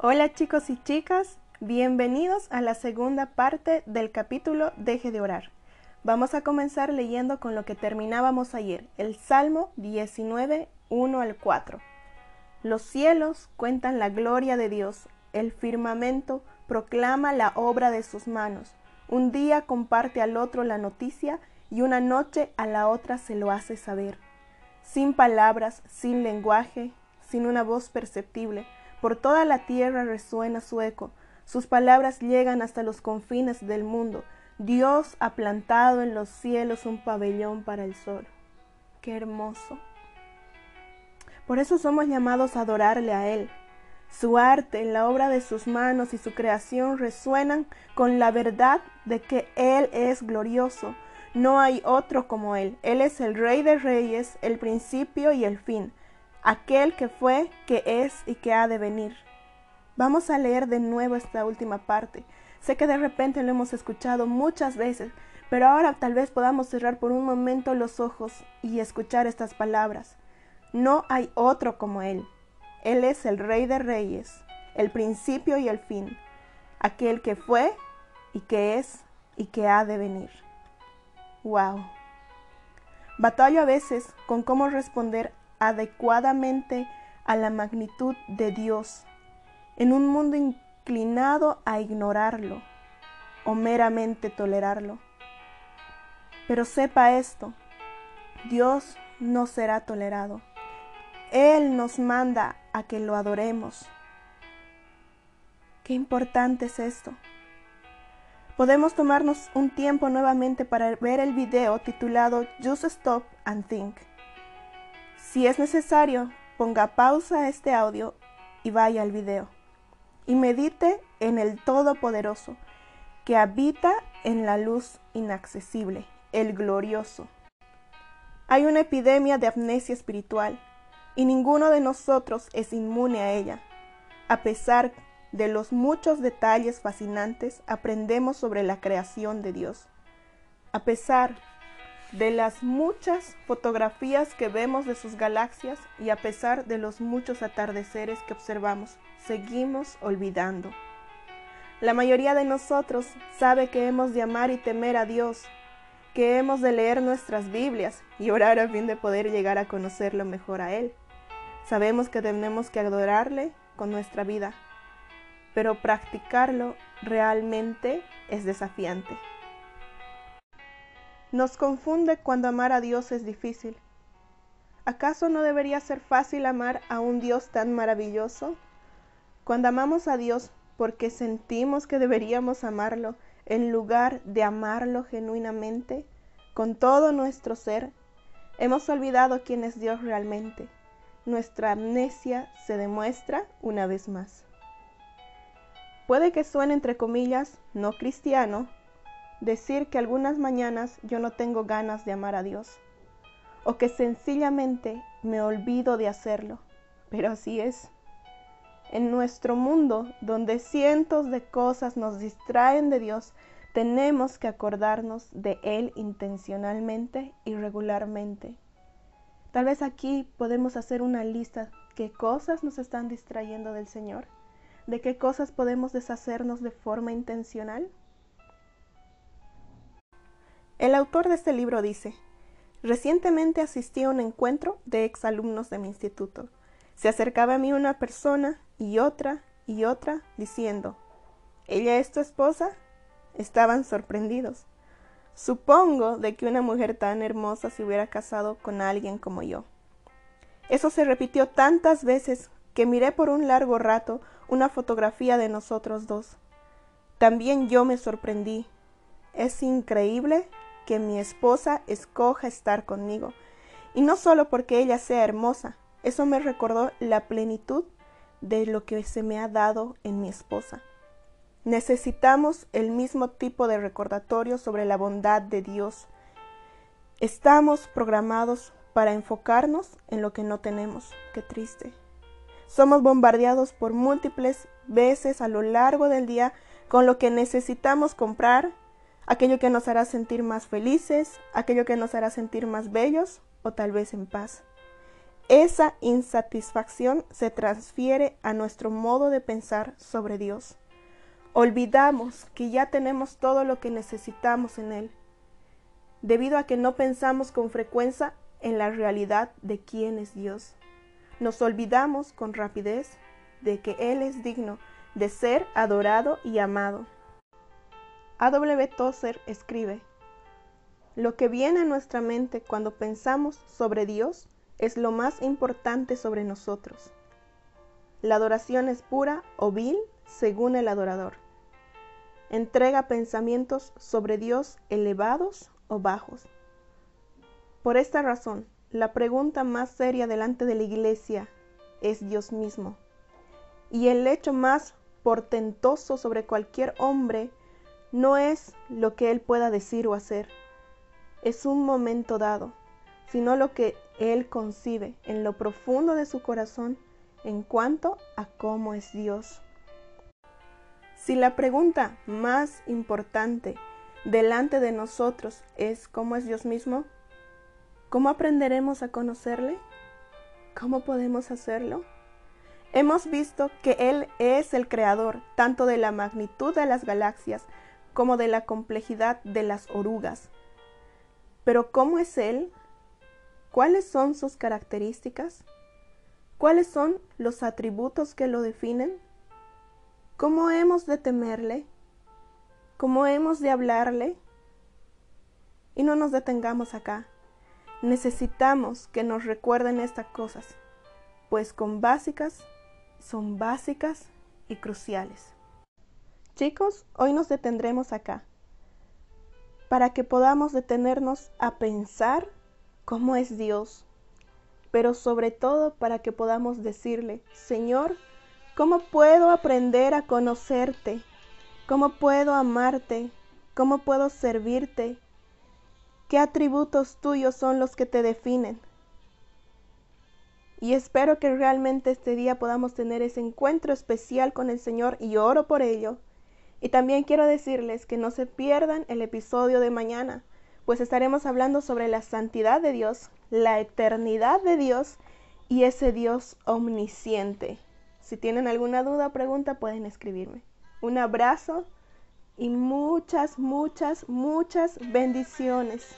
Hola chicos y chicas, bienvenidos a la segunda parte del capítulo Deje de orar. Vamos a comenzar leyendo con lo que terminábamos ayer, el Salmo 19, 1 al 4. Los cielos cuentan la gloria de Dios, el firmamento proclama la obra de sus manos. Un día comparte al otro la noticia y una noche a la otra se lo hace saber. Sin palabras, sin lenguaje, sin una voz perceptible, por toda la tierra resuena su eco, sus palabras llegan hasta los confines del mundo. Dios ha plantado en los cielos un pabellón para el sol. Qué hermoso. Por eso somos llamados a adorarle a Él. Su arte, la obra de sus manos y su creación resuenan con la verdad de que Él es glorioso. No hay otro como Él. Él es el Rey de Reyes, el principio y el fin aquel que fue, que es y que ha de venir. Vamos a leer de nuevo esta última parte. Sé que de repente lo hemos escuchado muchas veces, pero ahora tal vez podamos cerrar por un momento los ojos y escuchar estas palabras. No hay otro como Él. Él es el Rey de Reyes, el principio y el fin, aquel que fue y que es y que ha de venir. ¡Wow! Batallo a veces con cómo responder adecuadamente a la magnitud de Dios en un mundo inclinado a ignorarlo o meramente tolerarlo. Pero sepa esto, Dios no será tolerado. Él nos manda a que lo adoremos. Qué importante es esto. Podemos tomarnos un tiempo nuevamente para ver el video titulado Just Stop and Think si es necesario, ponga pausa a este audio y vaya al video. Y medite en el Todopoderoso, que habita en la luz inaccesible, el glorioso. Hay una epidemia de amnesia espiritual y ninguno de nosotros es inmune a ella. A pesar de los muchos detalles fascinantes, aprendemos sobre la creación de Dios. A pesar de las muchas fotografías que vemos de sus galaxias y a pesar de los muchos atardeceres que observamos, seguimos olvidando. La mayoría de nosotros sabe que hemos de amar y temer a Dios, que hemos de leer nuestras Biblias y orar a fin de poder llegar a conocerlo mejor a Él. Sabemos que tenemos que adorarle con nuestra vida, pero practicarlo realmente es desafiante. Nos confunde cuando amar a Dios es difícil. ¿Acaso no debería ser fácil amar a un Dios tan maravilloso? Cuando amamos a Dios porque sentimos que deberíamos amarlo en lugar de amarlo genuinamente, con todo nuestro ser, hemos olvidado quién es Dios realmente. Nuestra amnesia se demuestra una vez más. Puede que suene entre comillas no cristiano decir que algunas mañanas yo no tengo ganas de amar a Dios o que sencillamente me olvido de hacerlo, pero así es. En nuestro mundo, donde cientos de cosas nos distraen de Dios, tenemos que acordarnos de Él intencionalmente y regularmente. Tal vez aquí podemos hacer una lista qué cosas nos están distrayendo del Señor, de qué cosas podemos deshacernos de forma intencional. El autor de este libro dice, recientemente asistí a un encuentro de exalumnos de mi instituto. Se acercaba a mí una persona y otra y otra diciendo, ¿ella es tu esposa? Estaban sorprendidos. Supongo de que una mujer tan hermosa se hubiera casado con alguien como yo. Eso se repitió tantas veces que miré por un largo rato una fotografía de nosotros dos. También yo me sorprendí. Es increíble que mi esposa escoja estar conmigo. Y no solo porque ella sea hermosa, eso me recordó la plenitud de lo que se me ha dado en mi esposa. Necesitamos el mismo tipo de recordatorio sobre la bondad de Dios. Estamos programados para enfocarnos en lo que no tenemos. Qué triste. Somos bombardeados por múltiples veces a lo largo del día con lo que necesitamos comprar, aquello que nos hará sentir más felices, aquello que nos hará sentir más bellos o tal vez en paz. esa insatisfacción se transfiere a nuestro modo de pensar sobre Dios. Olvidamos que ya tenemos todo lo que necesitamos en Él, debido a que no pensamos con frecuencia en la realidad de quién es Dios. Nos olvidamos con rapidez de que Él es digno de ser adorado y amado. A.W. Tozer escribe, Lo que viene a nuestra mente cuando pensamos sobre Dios es lo más importante sobre nosotros. La adoración es pura o vil según el adorador. Entrega pensamientos sobre Dios elevados o bajos. Por esta razón, la pregunta más seria delante de la iglesia es Dios mismo. Y el hecho más portentoso sobre cualquier hombre no es lo que él pueda decir o hacer, es un momento dado, sino lo que él concibe en lo profundo de su corazón en cuanto a cómo es Dios. Si la pregunta más importante delante de nosotros es cómo es Dios mismo, ¿cómo aprenderemos a conocerle? ¿Cómo podemos hacerlo? Hemos visto que Él es el creador tanto de la magnitud de las galaxias como de la complejidad de las orugas. Pero ¿cómo es Él? ¿Cuáles son sus características? ¿Cuáles son los atributos que lo definen? ¿Cómo hemos de temerle? ¿Cómo hemos de hablarle? Y no nos detengamos acá. Necesitamos que nos recuerden estas cosas, pues con básicas son básicas y cruciales. Chicos, hoy nos detendremos acá para que podamos detenernos a pensar cómo es Dios, pero sobre todo para que podamos decirle, Señor, ¿cómo puedo aprender a conocerte? ¿Cómo puedo amarte? ¿Cómo puedo servirte? ¿Qué atributos tuyos son los que te definen? Y espero que realmente este día podamos tener ese encuentro especial con el Señor y oro por ello. Y también quiero decirles que no se pierdan el episodio de mañana, pues estaremos hablando sobre la santidad de Dios, la eternidad de Dios y ese Dios omnisciente. Si tienen alguna duda o pregunta pueden escribirme. Un abrazo y muchas, muchas, muchas bendiciones.